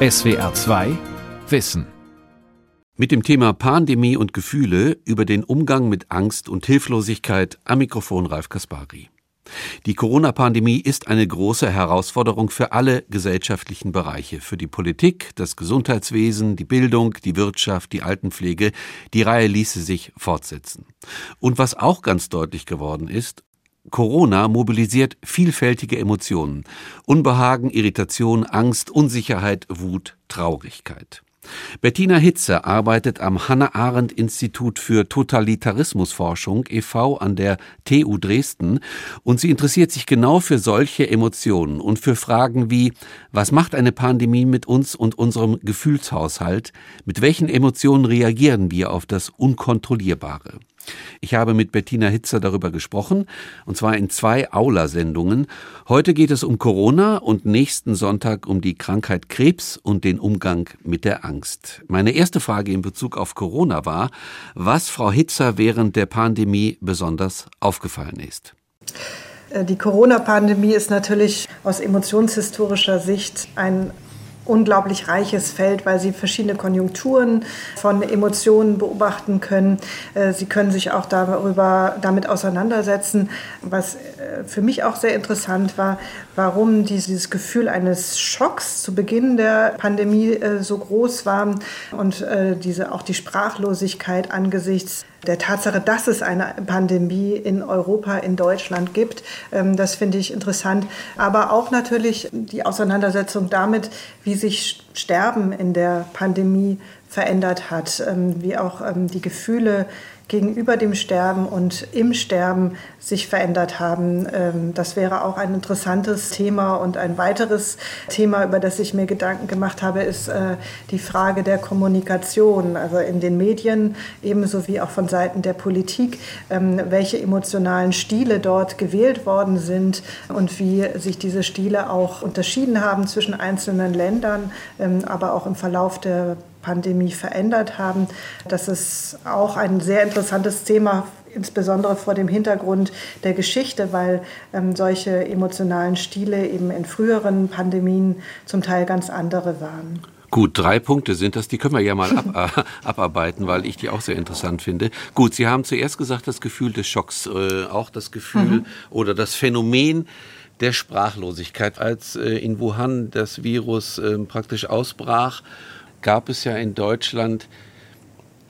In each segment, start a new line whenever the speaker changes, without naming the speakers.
SWR 2 Wissen.
Mit dem Thema Pandemie und Gefühle über den Umgang mit Angst und Hilflosigkeit am Mikrofon Ralf Kaspari. Die Corona-Pandemie ist eine große Herausforderung für alle gesellschaftlichen Bereiche, für die Politik, das Gesundheitswesen, die Bildung, die Wirtschaft, die Altenpflege. Die Reihe ließe sich fortsetzen. Und was auch ganz deutlich geworden ist, Corona mobilisiert vielfältige Emotionen. Unbehagen, Irritation, Angst, Unsicherheit, Wut, Traurigkeit. Bettina Hitze arbeitet am Hannah-Arendt-Institut für Totalitarismusforschung e.V. an der TU Dresden und sie interessiert sich genau für solche Emotionen und für Fragen wie, was macht eine Pandemie mit uns und unserem Gefühlshaushalt? Mit welchen Emotionen reagieren wir auf das Unkontrollierbare? Ich habe mit Bettina Hitzer darüber gesprochen, und zwar in zwei Aula-Sendungen. Heute geht es um Corona und nächsten Sonntag um die Krankheit Krebs und den Umgang mit der Angst. Meine erste Frage in Bezug auf Corona war, was Frau Hitzer während der Pandemie besonders aufgefallen ist.
Äh, die Corona-Pandemie ist natürlich aus emotionshistorischer Sicht ein unglaublich reiches Feld, weil sie verschiedene Konjunkturen von Emotionen beobachten können. Äh, sie können sich auch darüber, damit auseinandersetzen. Was äh, für mich auch sehr interessant war, warum dieses Gefühl eines Schocks zu Beginn der Pandemie äh, so groß war und diese, auch die Sprachlosigkeit angesichts der Tatsache, dass es eine Pandemie in Europa, in Deutschland gibt. Ähm, das finde ich interessant. Aber auch natürlich die Auseinandersetzung damit, wie sich Sterben in der Pandemie verändert hat, ähm, wie auch ähm, die Gefühle gegenüber dem Sterben und im Sterben sich verändert haben. Ähm, das wäre auch ein interessantes Thema. Und ein weiteres Thema, über das ich mir Gedanken gemacht habe, ist äh, die Frage der Kommunikation, also in den Medien ebenso wie auch von Seiten der Politik, ähm, welche emotionalen Stile dort gewählt worden sind und wie sich diese Stile auch unterschieden haben zwischen einzelnen Ländern, ähm, aber auch im Verlauf der Pandemie verändert haben. Das ist auch ein sehr interessantes Thema, insbesondere vor dem Hintergrund der Geschichte, weil ähm, solche emotionalen Stile eben in früheren Pandemien zum Teil ganz andere waren.
Gut, drei Punkte sind das, die können wir ja mal ab, äh, abarbeiten, weil ich die auch sehr interessant finde. Gut, Sie haben zuerst gesagt, das Gefühl des Schocks, äh, auch das Gefühl mhm. oder das Phänomen der Sprachlosigkeit, als äh, in Wuhan das Virus ähm, praktisch ausbrach gab es ja in Deutschland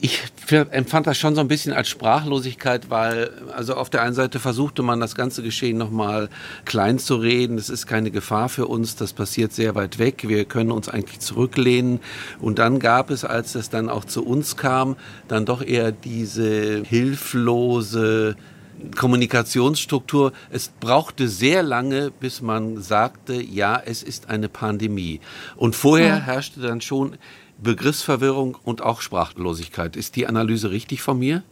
ich empfand das schon so ein bisschen als Sprachlosigkeit, weil also auf der einen Seite versuchte man das ganze Geschehen nochmal klein zu reden. Es ist keine Gefahr für uns, das passiert sehr weit weg. Wir können uns eigentlich zurücklehnen. Und dann gab es, als es dann auch zu uns kam, dann doch eher diese hilflose Kommunikationsstruktur. Es brauchte sehr lange, bis man sagte, ja, es ist eine Pandemie. Und vorher herrschte dann schon Begriffsverwirrung und auch Sprachlosigkeit. Ist die Analyse richtig von mir?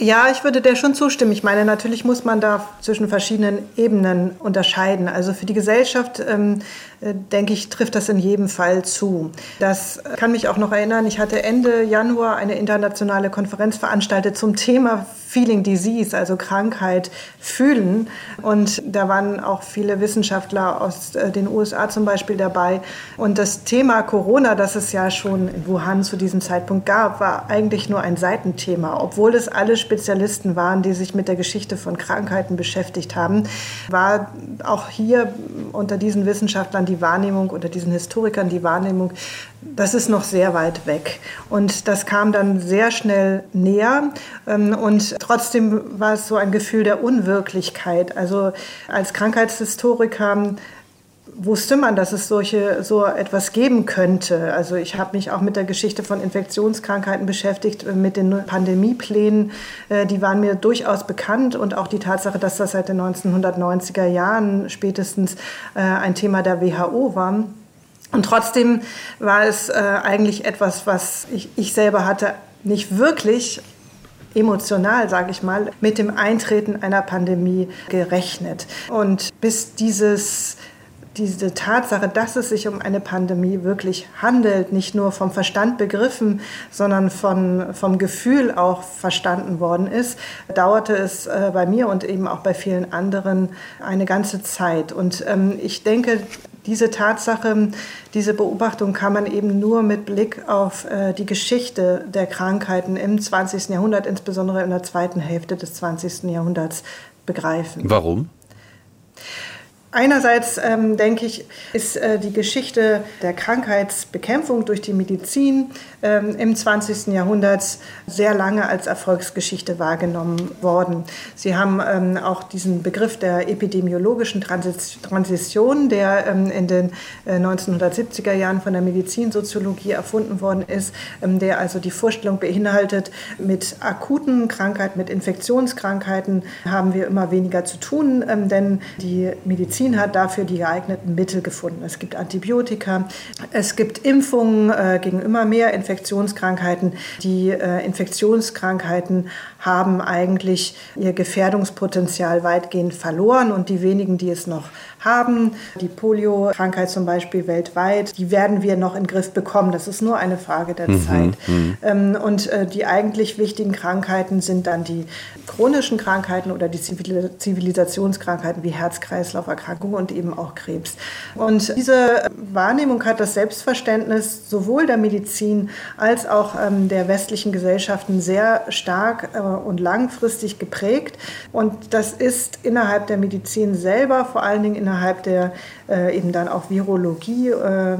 Ja, ich würde der schon zustimmen. Ich meine, natürlich muss man da zwischen verschiedenen Ebenen unterscheiden. Also für die Gesellschaft, ähm, äh, denke ich, trifft das in jedem Fall zu. Das kann mich auch noch erinnern. Ich hatte Ende Januar eine internationale Konferenz veranstaltet zum Thema Feeling Disease, also Krankheit fühlen. Und da waren auch viele Wissenschaftler aus äh, den USA zum Beispiel dabei. Und das Thema Corona, das es ja schon in Wuhan zu diesem Zeitpunkt gab, war eigentlich nur ein Seitenthema, obwohl es alle Spezialisten waren, die sich mit der Geschichte von Krankheiten beschäftigt haben, war auch hier unter diesen Wissenschaftlern die Wahrnehmung, unter diesen Historikern die Wahrnehmung, das ist noch sehr weit weg. Und das kam dann sehr schnell näher. Ähm, und trotzdem war es so ein Gefühl der Unwirklichkeit. Also als Krankheitshistoriker wusste man, dass es solche, so etwas geben könnte. Also ich habe mich auch mit der Geschichte von Infektionskrankheiten beschäftigt, äh, mit den Pandemieplänen. Äh, die waren mir durchaus bekannt und auch die Tatsache, dass das seit den 1990er Jahren spätestens äh, ein Thema der WHO war. Und trotzdem war es eigentlich etwas, was ich, ich selber hatte, nicht wirklich emotional, sage ich mal, mit dem Eintreten einer Pandemie gerechnet. Und bis dieses diese Tatsache, dass es sich um eine Pandemie wirklich handelt, nicht nur vom Verstand begriffen, sondern von, vom Gefühl auch verstanden worden ist, dauerte es äh, bei mir und eben auch bei vielen anderen eine ganze Zeit. Und ähm, ich denke, diese Tatsache, diese Beobachtung kann man eben nur mit Blick auf äh, die Geschichte der Krankheiten im 20. Jahrhundert, insbesondere in der zweiten Hälfte des 20. Jahrhunderts, begreifen.
Warum?
Einerseits ähm, denke ich, ist äh, die Geschichte der Krankheitsbekämpfung durch die Medizin ähm, im 20. Jahrhundert sehr lange als Erfolgsgeschichte wahrgenommen worden. Sie haben ähm, auch diesen Begriff der epidemiologischen Transis Transition, der ähm, in den äh, 1970er Jahren von der Medizinsoziologie erfunden worden ist, ähm, der also die Vorstellung beinhaltet, mit akuten Krankheiten, mit Infektionskrankheiten haben wir immer weniger zu tun, ähm, denn die Medizin hat dafür die geeigneten Mittel gefunden. Es gibt Antibiotika, es gibt Impfungen äh, gegen immer mehr Infektionskrankheiten. Die äh, Infektionskrankheiten haben eigentlich ihr Gefährdungspotenzial weitgehend verloren und die wenigen, die es noch haben, die Polio-Krankheit zum Beispiel weltweit, die werden wir noch in den Griff bekommen. Das ist nur eine Frage der mhm, Zeit. Mhm. Ähm, und äh, die eigentlich wichtigen Krankheiten sind dann die chronischen Krankheiten oder die Zivilisationskrankheiten wie Herz-Kreislauf-Erkrankungen und eben auch Krebs. Und diese Wahrnehmung hat das Selbstverständnis sowohl der Medizin als auch ähm, der westlichen Gesellschaften sehr stark äh, und langfristig geprägt. Und das ist innerhalb der Medizin selber, vor allen Dingen innerhalb der äh, eben dann auch Virologie, äh,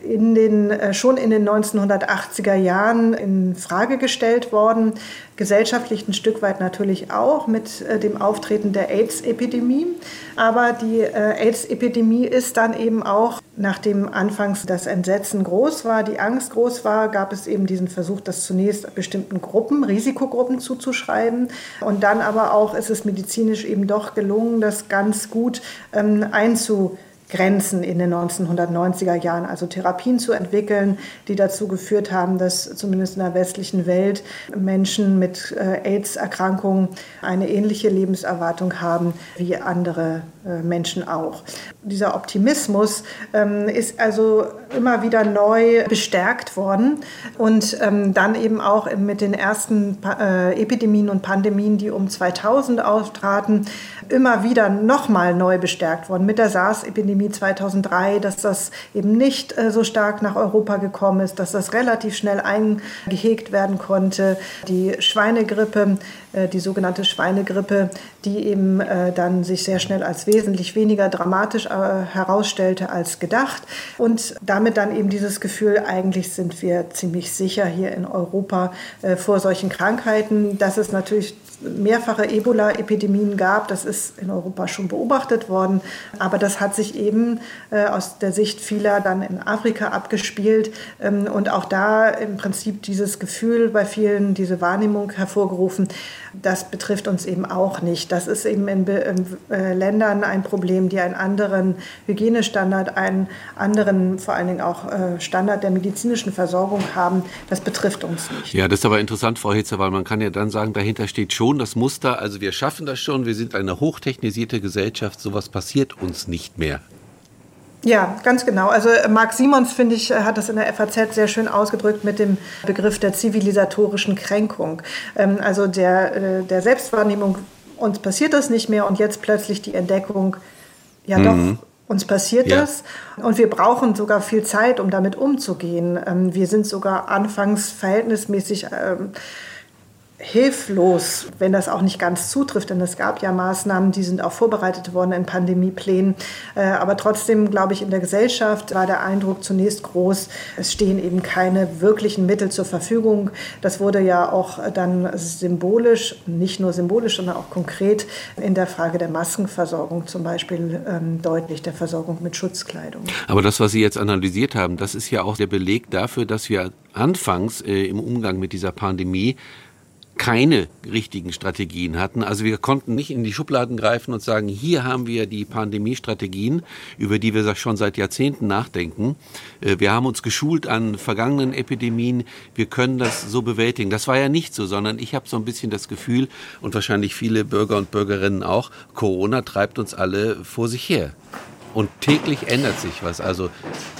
in den, äh, schon in den 1980er Jahren in Frage gestellt worden. Gesellschaftlich ein Stück weit natürlich auch mit äh, dem Auftreten der AIDS-Epidemie. Aber die äh, AIDS-Epidemie ist dann eben auch, nachdem anfangs das Entsetzen groß war, die Angst groß war, gab es eben diesen Versuch, das zunächst bestimmten Gruppen, Risikogruppen zuzuschreiben. Und dann aber auch ist es medizinisch eben doch gelungen, das ganz gut ähm, einzu Grenzen in den 1990er Jahren, also Therapien zu entwickeln, die dazu geführt haben, dass zumindest in der westlichen Welt Menschen mit äh, AIDS-Erkrankungen eine ähnliche Lebenserwartung haben wie andere äh, Menschen auch. Dieser Optimismus ähm, ist also immer wieder neu bestärkt worden und ähm, dann eben auch mit den ersten äh, Epidemien und Pandemien, die um 2000 auftraten, immer wieder nochmal neu bestärkt worden. Mit der SARS-Epidemie 2003, dass das eben nicht äh, so stark nach Europa gekommen ist, dass das relativ schnell eingehegt werden konnte. Die Schweinegrippe, äh, die sogenannte Schweinegrippe, die eben äh, dann sich sehr schnell als wesentlich weniger dramatisch herausstellte als gedacht. Und damit dann eben dieses Gefühl, eigentlich sind wir ziemlich sicher hier in Europa vor solchen Krankheiten. Das ist natürlich mehrfache Ebola-Epidemien gab. Das ist in Europa schon beobachtet worden. Aber das hat sich eben äh, aus der Sicht vieler dann in Afrika abgespielt ähm, und auch da im Prinzip dieses Gefühl bei vielen, diese Wahrnehmung hervorgerufen, das betrifft uns eben auch nicht. Das ist eben in, in äh, Ländern ein Problem, die einen anderen Hygienestandard, einen anderen vor allen Dingen auch äh, Standard der medizinischen Versorgung haben. Das betrifft uns nicht.
Ja, das ist aber interessant, Frau Hitzer, weil man kann ja dann sagen, dahinter steht schon das Muster, also wir schaffen das schon, wir sind eine hochtechnisierte Gesellschaft, sowas passiert uns nicht mehr.
Ja, ganz genau. Also äh, Marc Simons, finde ich, äh, hat das in der FAZ sehr schön ausgedrückt mit dem Begriff der zivilisatorischen Kränkung. Ähm, also der, äh, der Selbstwahrnehmung, uns passiert das nicht mehr und jetzt plötzlich die Entdeckung, ja mhm. doch, uns passiert ja. das und wir brauchen sogar viel Zeit, um damit umzugehen. Ähm, wir sind sogar anfangs verhältnismäßig ähm, hilflos, wenn das auch nicht ganz zutrifft, denn es gab ja Maßnahmen, die sind auch vorbereitet worden in Pandemieplänen. Äh, aber trotzdem, glaube ich, in der Gesellschaft war der Eindruck zunächst groß, es stehen eben keine wirklichen Mittel zur Verfügung. Das wurde ja auch dann symbolisch, nicht nur symbolisch, sondern auch konkret in der Frage der Maskenversorgung zum Beispiel ähm, deutlich, der Versorgung mit Schutzkleidung.
Aber das, was Sie jetzt analysiert haben, das ist ja auch der Beleg dafür, dass wir anfangs äh, im Umgang mit dieser Pandemie keine richtigen Strategien hatten. Also wir konnten nicht in die Schubladen greifen und sagen, hier haben wir die Pandemiestrategien, über die wir schon seit Jahrzehnten nachdenken. Äh, wir haben uns geschult an vergangenen Epidemien. Wir können das so bewältigen. Das war ja nicht so, sondern ich habe so ein bisschen das Gefühl und wahrscheinlich viele Bürger und Bürgerinnen auch, Corona treibt uns alle vor sich her. Und täglich ändert sich was. Also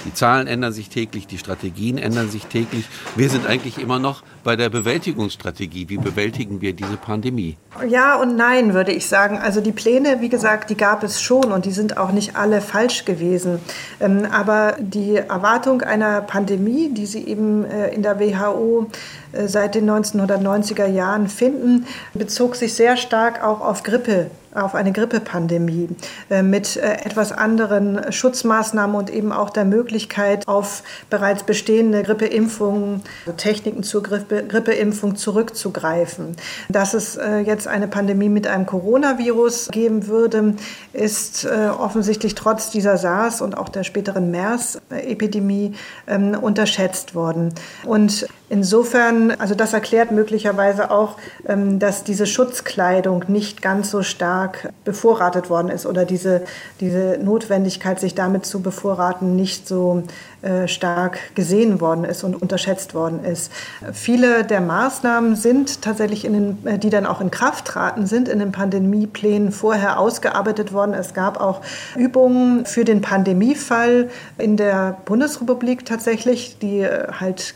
die Zahlen ändern sich täglich, die Strategien ändern sich täglich. Wir sind eigentlich immer noch bei der Bewältigungsstrategie. Wie bewältigen wir diese Pandemie?
Ja und nein, würde ich sagen. Also die Pläne, wie gesagt, die gab es schon und die sind auch nicht alle falsch gewesen. Ähm, aber die Erwartung einer Pandemie, die sie eben äh, in der WHO äh, seit den 1990er Jahren finden, bezog sich sehr stark auch auf Grippe auf eine Grippepandemie äh, mit etwas anderen Schutzmaßnahmen und eben auch der Möglichkeit, auf bereits bestehende Grippeimpfungen, Techniken zur Grippe, Grippeimpfung zurückzugreifen. Dass es jetzt eine Pandemie mit einem Coronavirus geben würde, ist offensichtlich trotz dieser SARS und auch der späteren MERS-Epidemie ähm, unterschätzt worden. Und Insofern, also das erklärt möglicherweise auch, ähm, dass diese Schutzkleidung nicht ganz so stark bevorratet worden ist oder diese, diese Notwendigkeit, sich damit zu bevorraten, nicht so äh, stark gesehen worden ist und unterschätzt worden ist. Viele der Maßnahmen sind tatsächlich, in den, äh, die dann auch in Kraft traten, sind in den Pandemieplänen vorher ausgearbeitet worden. Es gab auch Übungen für den Pandemiefall in der Bundesrepublik tatsächlich, die äh, halt,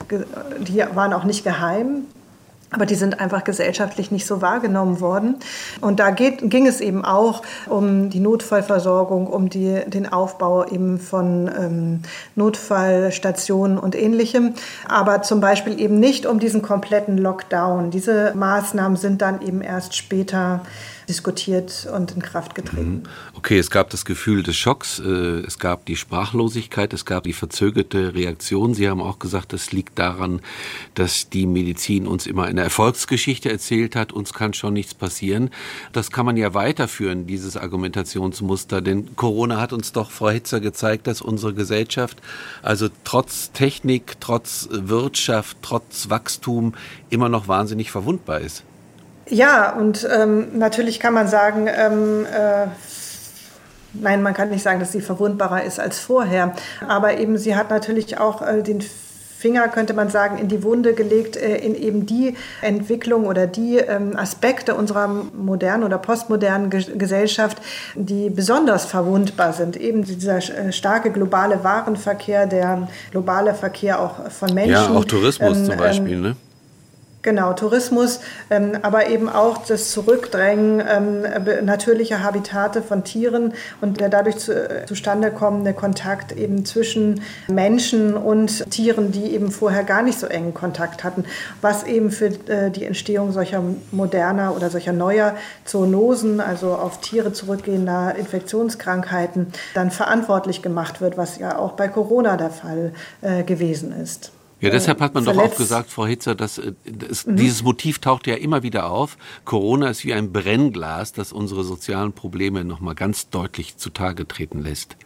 die waren auch nicht geheim. Aber die sind einfach gesellschaftlich nicht so wahrgenommen worden. Und da geht, ging es eben auch um die Notfallversorgung, um die, den Aufbau eben von ähm, Notfallstationen und ähnlichem. Aber zum Beispiel eben nicht um diesen kompletten Lockdown. Diese Maßnahmen sind dann eben erst später diskutiert und in Kraft getreten. Mhm.
Okay, es gab das Gefühl des Schocks, äh, es gab die Sprachlosigkeit, es gab die verzögerte Reaktion. Sie haben auch gesagt, das liegt daran, dass die Medizin uns immer eine Erfolgsgeschichte erzählt hat, uns kann schon nichts passieren. Das kann man ja weiterführen, dieses Argumentationsmuster, denn Corona hat uns doch, Frau Hitzer, gezeigt, dass unsere Gesellschaft, also trotz Technik, trotz Wirtschaft, trotz Wachstum immer noch wahnsinnig verwundbar ist.
Ja, und ähm, natürlich kann man sagen, ähm, äh, nein, man kann nicht sagen, dass sie verwundbarer ist als vorher. Aber eben sie hat natürlich auch äh, den Finger, könnte man sagen, in die Wunde gelegt, äh, in eben die Entwicklung oder die ähm, Aspekte unserer modernen oder postmodernen Ge Gesellschaft, die besonders verwundbar sind. Eben dieser äh, starke globale Warenverkehr, der globale Verkehr auch von Menschen. Ja,
auch Tourismus ähm, zum Beispiel, ähm, ne?
Genau, Tourismus, ähm, aber eben auch das Zurückdrängen ähm, natürlicher Habitate von Tieren und der dadurch zu, äh, zustande kommende Kontakt eben zwischen Menschen und Tieren, die eben vorher gar nicht so engen Kontakt hatten, was eben für äh, die Entstehung solcher moderner oder solcher neuer Zoonosen, also auf Tiere zurückgehender Infektionskrankheiten, dann verantwortlich gemacht wird, was ja auch bei Corona der Fall äh, gewesen ist.
Ja, deshalb hat man verletzt. doch auch gesagt, Frau Hitzer, dass äh, das, mhm. dieses Motiv taucht ja immer wieder auf. Corona ist wie ein Brennglas, das unsere sozialen Probleme nochmal ganz deutlich zutage treten lässt.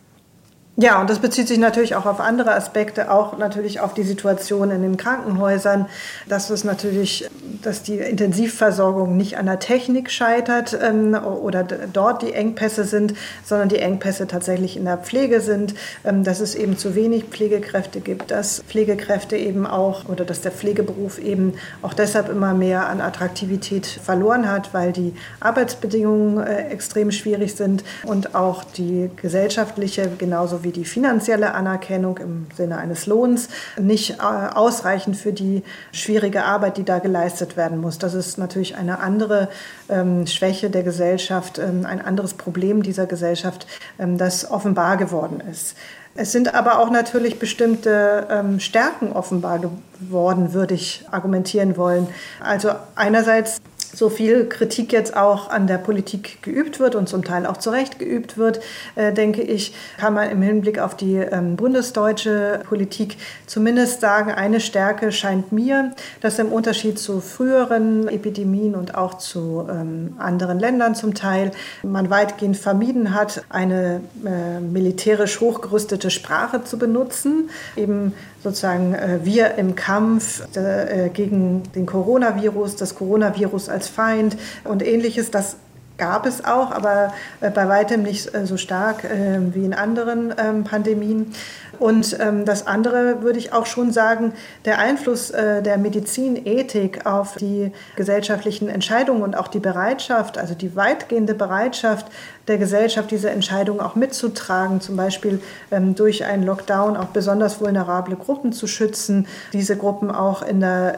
Ja, und das bezieht sich natürlich auch auf andere Aspekte, auch natürlich auf die Situation in den Krankenhäusern, dass es natürlich, dass die Intensivversorgung nicht an der Technik scheitert ähm, oder dort die Engpässe sind, sondern die Engpässe tatsächlich in der Pflege sind, ähm, dass es eben zu wenig Pflegekräfte gibt, dass Pflegekräfte eben auch oder dass der Pflegeberuf eben auch deshalb immer mehr an Attraktivität verloren hat, weil die Arbeitsbedingungen äh, extrem schwierig sind und auch die gesellschaftliche genauso wie die finanzielle Anerkennung im Sinne eines Lohns nicht äh, ausreichend für die schwierige Arbeit, die da geleistet werden muss. Das ist natürlich eine andere ähm, Schwäche der Gesellschaft, ähm, ein anderes Problem dieser Gesellschaft, ähm, das offenbar geworden ist. Es sind aber auch natürlich bestimmte ähm, Stärken offenbar geworden, würde ich argumentieren wollen. Also einerseits so viel Kritik jetzt auch an der Politik geübt wird und zum Teil auch zu Recht geübt wird, äh, denke ich, kann man im Hinblick auf die ähm, bundesdeutsche Politik zumindest sagen, eine Stärke scheint mir, dass im Unterschied zu früheren Epidemien und auch zu ähm, anderen Ländern zum Teil man weitgehend vermieden hat, eine äh, militärisch hochgerüstete Sprache zu benutzen, eben sozusagen äh, wir im Kampf äh, gegen den Coronavirus, das Coronavirus als Feind und ähnliches, das gab es auch, aber äh, bei weitem nicht äh, so stark äh, wie in anderen ähm, Pandemien. Und ähm, das andere würde ich auch schon sagen, der Einfluss der Medizinethik auf die gesellschaftlichen Entscheidungen und auch die Bereitschaft, also die weitgehende Bereitschaft der Gesellschaft, diese Entscheidungen auch mitzutragen, zum Beispiel ähm, durch einen Lockdown auch besonders vulnerable Gruppen zu schützen, diese Gruppen auch in der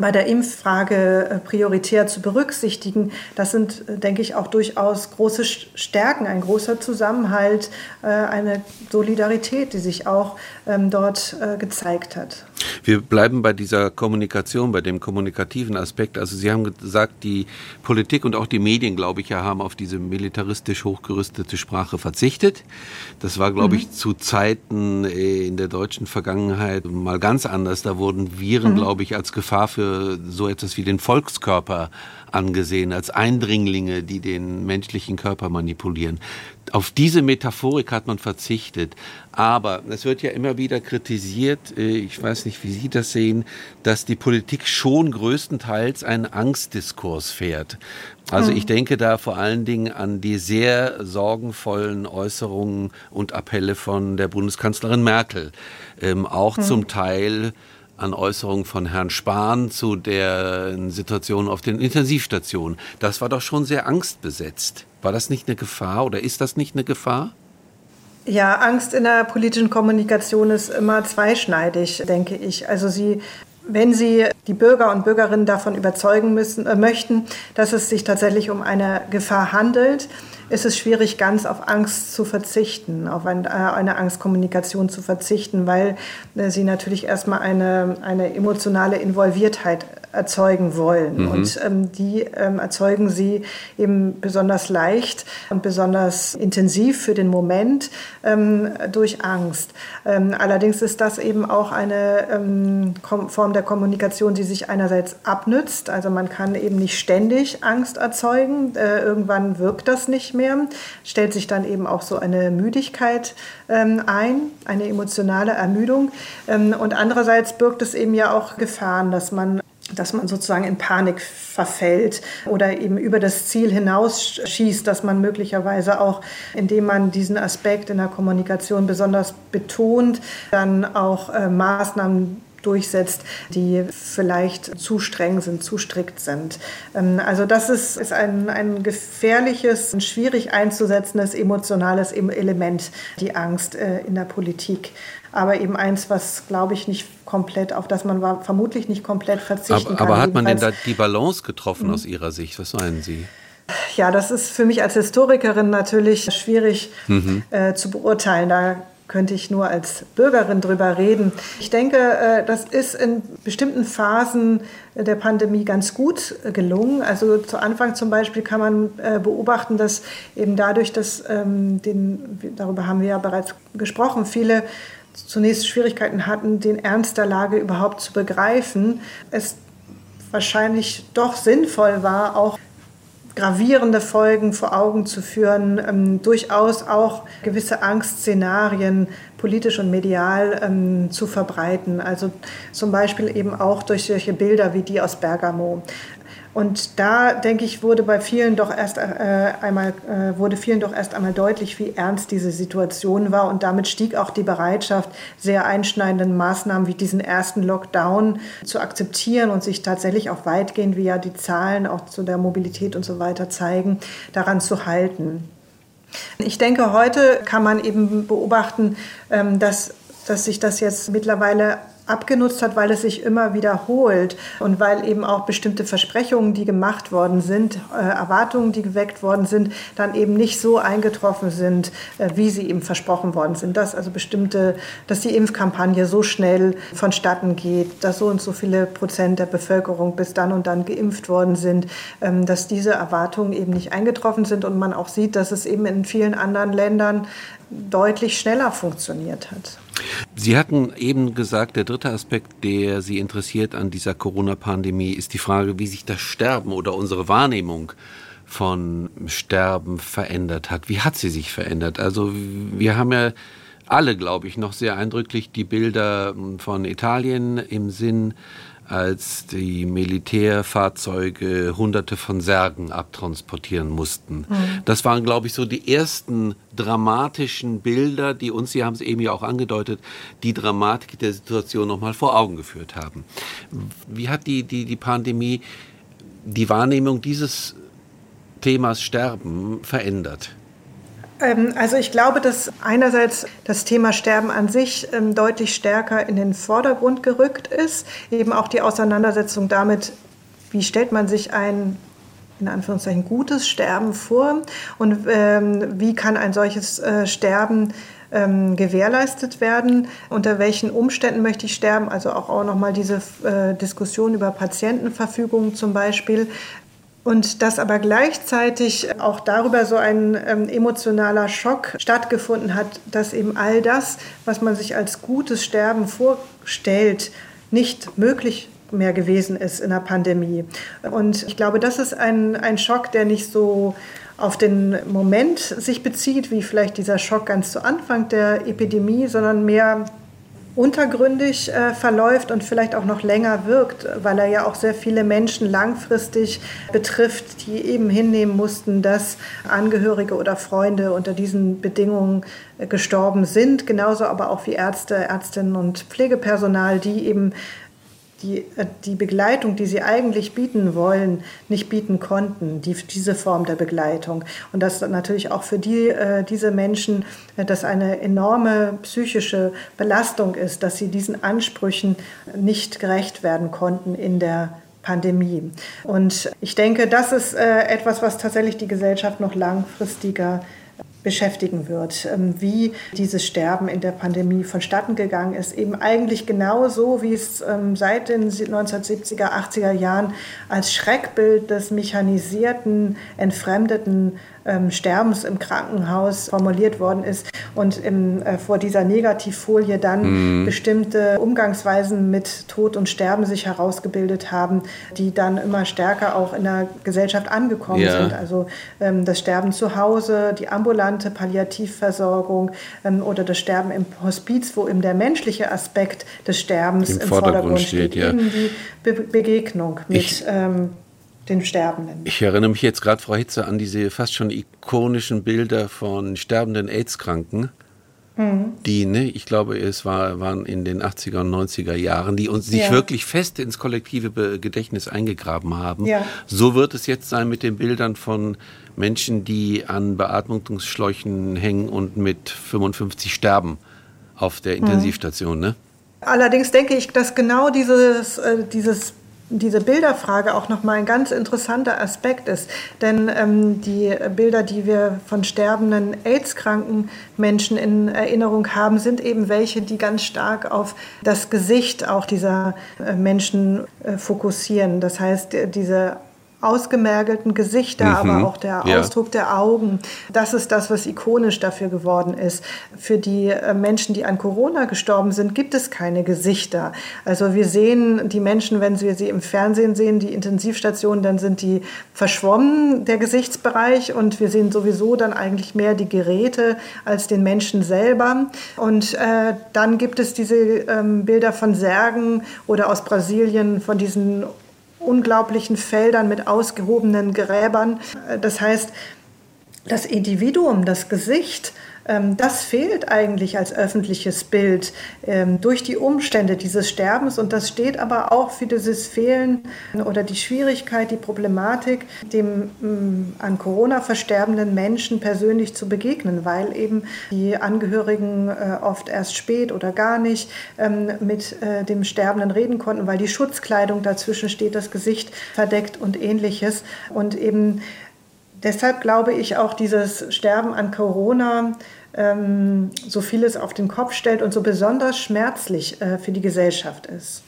bei der Impffrage äh, prioritär zu berücksichtigen. Das sind, äh, denke ich, auch durchaus große Stärken, ein großer Zusammenhalt, äh, eine Solidarität, die sich auch ähm, dort gezeigt hat.
Wir bleiben bei dieser Kommunikation, bei dem kommunikativen Aspekt. Also Sie haben gesagt, die Politik und auch die Medien, glaube ich, ja, haben auf diese militaristisch hochgerüstete Sprache verzichtet. Das war, glaube mhm. ich, zu Zeiten in der deutschen Vergangenheit mal ganz anders. Da wurden Viren, mhm. glaube ich, als Gefahr für so etwas wie den Volkskörper angesehen, als Eindringlinge, die den menschlichen Körper manipulieren. Auf diese Metaphorik hat man verzichtet. Aber es wird ja immer wieder kritisiert, äh, ich weiß nicht, wie Sie das sehen, dass die Politik schon größtenteils einen Angstdiskurs fährt. Also ich mhm. denke da vor allen Dingen an die sehr sorgenvollen Äußerungen und Appelle von der Bundeskanzlerin Merkel. Ähm, auch mhm. zum Teil an Äußerungen von Herrn Spahn zu der Situation auf den Intensivstationen. Das war doch schon sehr angstbesetzt. War das nicht eine Gefahr oder ist das nicht eine Gefahr?
Ja, Angst in der politischen Kommunikation ist immer zweischneidig, denke ich. Also sie wenn Sie die Bürger und Bürgerinnen davon überzeugen müssen, äh, möchten, dass es sich tatsächlich um eine Gefahr handelt, ist es schwierig, ganz auf Angst zu verzichten, auf ein, äh, eine Angstkommunikation zu verzichten, weil äh, sie natürlich erstmal eine, eine emotionale Involviertheit erzeugen wollen. Mhm. Und ähm, die ähm, erzeugen sie eben besonders leicht und besonders intensiv für den Moment ähm, durch Angst. Ähm, allerdings ist das eben auch eine ähm, Form der Kommunikation, die sich einerseits abnützt. Also man kann eben nicht ständig Angst erzeugen. Äh, irgendwann wirkt das nicht mehr. Stellt sich dann eben auch so eine Müdigkeit ähm, ein, eine emotionale Ermüdung. und andererseits birgt es eben ja auch Gefahren, dass man dass man sozusagen in Panik verfällt oder eben über das Ziel hinausschießt, dass man möglicherweise auch, indem man diesen Aspekt in der Kommunikation besonders betont, dann auch äh, Maßnahmen durchsetzt, die vielleicht zu streng sind, zu strikt sind. Ähm, also das ist, ist ein, ein gefährliches, ein schwierig einzusetzendes emotionales Element, die Angst äh, in der Politik aber eben eins, was, glaube ich, nicht komplett, auf das man war, vermutlich nicht komplett verzichten
aber,
kann.
Aber hat man denn da die Balance getroffen mhm. aus Ihrer Sicht? Was meinen Sie?
Ja, das ist für mich als Historikerin natürlich schwierig mhm. äh, zu beurteilen. Da könnte ich nur als Bürgerin drüber reden. Ich denke, äh, das ist in bestimmten Phasen der Pandemie ganz gut äh, gelungen. Also zu Anfang zum Beispiel kann man äh, beobachten, dass eben dadurch, dass ähm, den, darüber haben wir ja bereits gesprochen, viele zunächst Schwierigkeiten hatten, den Ernst der Lage überhaupt zu begreifen, es wahrscheinlich doch sinnvoll war, auch gravierende Folgen vor Augen zu führen, ähm, durchaus auch gewisse Angstszenarien politisch und medial ähm, zu verbreiten. Also zum Beispiel eben auch durch solche Bilder wie die aus Bergamo. Und da, denke ich, wurde bei vielen doch erst äh, einmal, äh, wurde vielen doch erst einmal deutlich, wie ernst diese Situation war. Und damit stieg auch die Bereitschaft, sehr einschneidenden Maßnahmen wie diesen ersten Lockdown zu akzeptieren und sich tatsächlich auch weitgehend, wie ja die Zahlen auch zu der Mobilität und so weiter zeigen, daran zu halten. Ich denke, heute kann man eben beobachten, ähm, dass dass sich das jetzt mittlerweile abgenutzt hat, weil es sich immer wiederholt und weil eben auch bestimmte Versprechungen, die gemacht worden sind, äh, Erwartungen, die geweckt worden sind, dann eben nicht so eingetroffen sind, äh, wie sie eben versprochen worden sind. Dass also bestimmte, dass die Impfkampagne so schnell vonstatten geht, dass so und so viele Prozent der Bevölkerung bis dann und dann geimpft worden sind, ähm, dass diese Erwartungen eben nicht eingetroffen sind und man auch sieht, dass es eben in vielen anderen Ländern deutlich schneller funktioniert hat.
Sie hatten eben gesagt, der dritte Aspekt, der Sie interessiert an dieser Corona-Pandemie, ist die Frage, wie sich das Sterben oder unsere Wahrnehmung von Sterben verändert hat. Wie hat sie sich verändert? Also wir haben ja alle, glaube ich, noch sehr eindrücklich die Bilder von Italien im Sinn, als die Militärfahrzeuge hunderte von Särgen abtransportieren mussten. Mhm. Das waren, glaube ich, so die ersten dramatischen Bilder, die uns, Sie haben es eben ja auch angedeutet, die Dramatik der Situation nochmal vor Augen geführt haben. Wie hat die, die, die Pandemie die Wahrnehmung dieses Themas Sterben verändert?
Ähm, also ich glaube, dass einerseits das Thema Sterben an sich ähm, deutlich stärker in den Vordergrund gerückt ist, eben auch die Auseinandersetzung damit, wie stellt man sich ein in Anführungszeichen gutes Sterben vor? Und ähm, wie kann ein solches äh, Sterben gewährleistet werden, unter welchen Umständen möchte ich sterben, also auch, auch nochmal diese äh, Diskussion über Patientenverfügung zum Beispiel. Und dass aber gleichzeitig auch darüber so ein ähm, emotionaler Schock stattgefunden hat, dass eben all das, was man sich als gutes Sterben vorstellt, nicht möglich mehr gewesen ist in der Pandemie. Und ich glaube, das ist ein, ein Schock, der nicht so auf den Moment sich bezieht, wie vielleicht dieser Schock ganz zu Anfang der Epidemie, sondern mehr untergründig äh, verläuft und vielleicht auch noch länger wirkt, weil er ja auch sehr viele Menschen langfristig betrifft, die eben hinnehmen mussten, dass Angehörige oder Freunde unter diesen Bedingungen äh, gestorben sind, genauso aber auch wie Ärzte, Ärztinnen und Pflegepersonal, die eben die, äh, die Begleitung, die sie eigentlich bieten wollen, nicht bieten konnten, die, diese Form der Begleitung. Und dass natürlich auch für die, äh, diese Menschen äh, das eine enorme psychische Belastung ist, dass sie diesen Ansprüchen nicht gerecht werden konnten in der Pandemie. Und ich denke, das ist äh, etwas, was tatsächlich die Gesellschaft noch langfristiger beschäftigen wird, ähm, wie dieses Sterben in der Pandemie vonstatten gegangen ist. Eben eigentlich genauso, wie es ähm, seit den 1970er, 80er Jahren als Schreckbild des mechanisierten, entfremdeten ähm, Sterbens im Krankenhaus formuliert worden ist und im, äh, vor dieser Negativfolie dann mhm. bestimmte Umgangsweisen mit Tod und Sterben sich herausgebildet haben, die dann immer stärker auch in der Gesellschaft angekommen ja. sind. Also ähm, das Sterben zu Hause, die ambulante Palliativversorgung ähm, oder das Sterben im Hospiz, wo eben der menschliche Aspekt des Sterbens im, im Vordergrund, Vordergrund, steht. Ja. Eben die Be Begegnung mit ich, ähm, den Sterbenden.
Ich erinnere mich jetzt gerade, Frau Hitze, an diese fast schon ikonischen Bilder von sterbenden AIDS-Kranken. Mhm. Die, ne, ich glaube, es war, waren in den 80er und 90er Jahren, die uns sich ja. wirklich fest ins kollektive Gedächtnis eingegraben haben. Ja. So wird es jetzt sein mit den Bildern von Menschen, die an Beatmungsschläuchen hängen und mit 55 sterben auf der mhm. Intensivstation. Mhm. Ne?
Allerdings denke ich, dass genau dieses, äh, dieses diese Bilderfrage auch nochmal ein ganz interessanter Aspekt ist. Denn ähm, die Bilder, die wir von sterbenden AIDS-kranken Menschen in Erinnerung haben, sind eben welche, die ganz stark auf das Gesicht auch dieser äh, Menschen äh, fokussieren. Das heißt, diese ausgemergelten Gesichter, mhm. aber auch der ja. Ausdruck der Augen. Das ist das, was ikonisch dafür geworden ist. Für die äh, Menschen, die an Corona gestorben sind, gibt es keine Gesichter. Also wir sehen die Menschen, wenn wir sie im Fernsehen sehen, die Intensivstationen, dann sind die verschwommen, der Gesichtsbereich, und wir sehen sowieso dann eigentlich mehr die Geräte als den Menschen selber. Und äh, dann gibt es diese ähm, Bilder von Särgen oder aus Brasilien von diesen unglaublichen Feldern mit ausgehobenen Gräbern. Das heißt, das Individuum, das Gesicht, das fehlt eigentlich als öffentliches Bild ähm, durch die Umstände dieses Sterbens. Und das steht aber auch für dieses Fehlen oder die Schwierigkeit, die Problematik, dem mm, an Corona versterbenden Menschen persönlich zu begegnen, weil eben die Angehörigen äh, oft erst spät oder gar nicht ähm, mit äh, dem Sterbenden reden konnten, weil die Schutzkleidung dazwischen steht, das Gesicht verdeckt und ähnliches. Und eben deshalb glaube ich auch dieses Sterben an Corona ähm, so vieles auf den Kopf stellt und so besonders schmerzlich äh, für die Gesellschaft ist.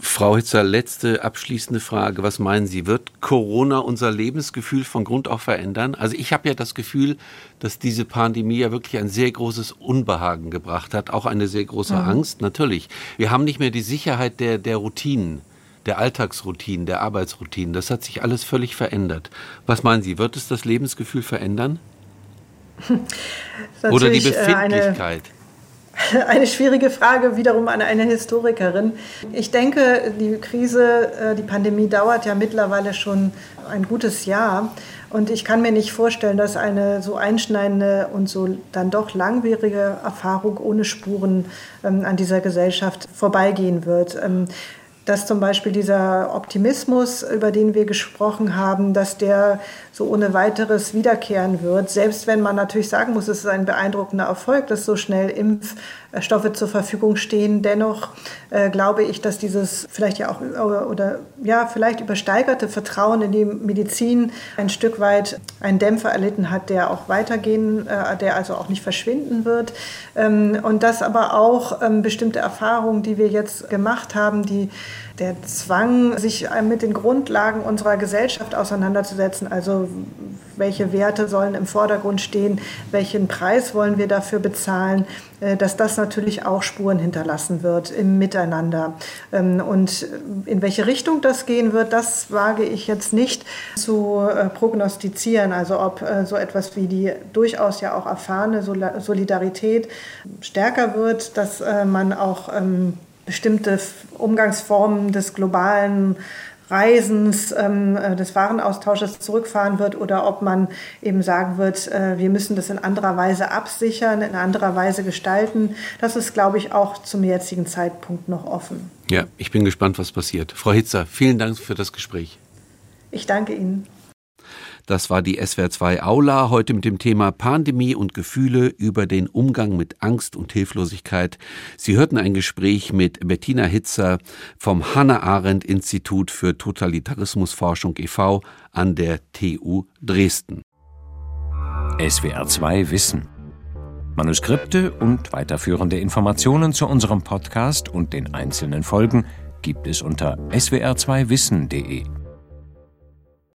Frau Hitzer, letzte abschließende Frage. Was meinen Sie? Wird Corona unser Lebensgefühl von Grund auf verändern? Also ich habe ja das Gefühl, dass diese Pandemie ja wirklich ein sehr großes Unbehagen gebracht hat, auch eine sehr große mhm. Angst, natürlich. Wir haben nicht mehr die Sicherheit der, der Routinen der Alltagsroutinen, der Arbeitsroutinen. Das hat sich alles völlig verändert. Was meinen Sie, wird es das Lebensgefühl verändern? Oder die äh, Befindlichkeit?
eine schwierige Frage wiederum an eine Historikerin. Ich denke, die Krise, äh, die Pandemie dauert ja mittlerweile schon ein gutes Jahr. Und ich kann mir nicht vorstellen, dass eine so einschneidende und so dann doch langwierige Erfahrung ohne Spuren ähm, an dieser Gesellschaft vorbeigehen wird. Ähm, dass zum Beispiel dieser Optimismus, über den wir gesprochen haben, dass der so ohne weiteres wiederkehren wird, selbst wenn man natürlich sagen muss, es ist ein beeindruckender Erfolg, dass so schnell Impfstoffe zur Verfügung stehen. Dennoch äh, glaube ich, dass dieses vielleicht ja auch oder, oder ja vielleicht übersteigerte Vertrauen in die Medizin ein Stück weit einen Dämpfer erlitten hat, der auch weitergehen, äh, der also auch nicht verschwinden wird. Ähm, und dass aber auch ähm, bestimmte Erfahrungen, die wir jetzt gemacht haben, die der Zwang, sich mit den Grundlagen unserer Gesellschaft auseinanderzusetzen, also welche Werte sollen im Vordergrund stehen, welchen Preis wollen wir dafür bezahlen, äh, dass das natürlich auch Spuren hinterlassen wird im Miteinander. Ähm, und in welche Richtung das gehen wird, das wage ich jetzt nicht zu äh, prognostizieren. Also ob äh, so etwas wie die durchaus ja auch erfahrene Solidarität stärker wird, dass man auch ähm, bestimmte Umgangsformen des globalen Reisens, ähm, äh, des Warenaustausches zurückfahren wird oder ob man eben sagen wird, äh, wir müssen das in anderer Weise absichern, in anderer Weise gestalten. Das ist, glaube ich, auch zum jetzigen Zeitpunkt noch offen.
Ja, ich bin gespannt, was passiert. Frau Hitzer, vielen Dank für das Gespräch.
Ich danke Ihnen.
Das war die SWR2 Aula heute mit dem Thema Pandemie und Gefühle über den Umgang mit Angst und Hilflosigkeit. Sie hörten ein Gespräch mit Bettina Hitzer vom Hannah Arendt Institut für Totalitarismusforschung e.V. an der TU Dresden.
SWR2 Wissen. Manuskripte und weiterführende Informationen zu unserem Podcast und den einzelnen Folgen gibt es unter swr2wissen.de.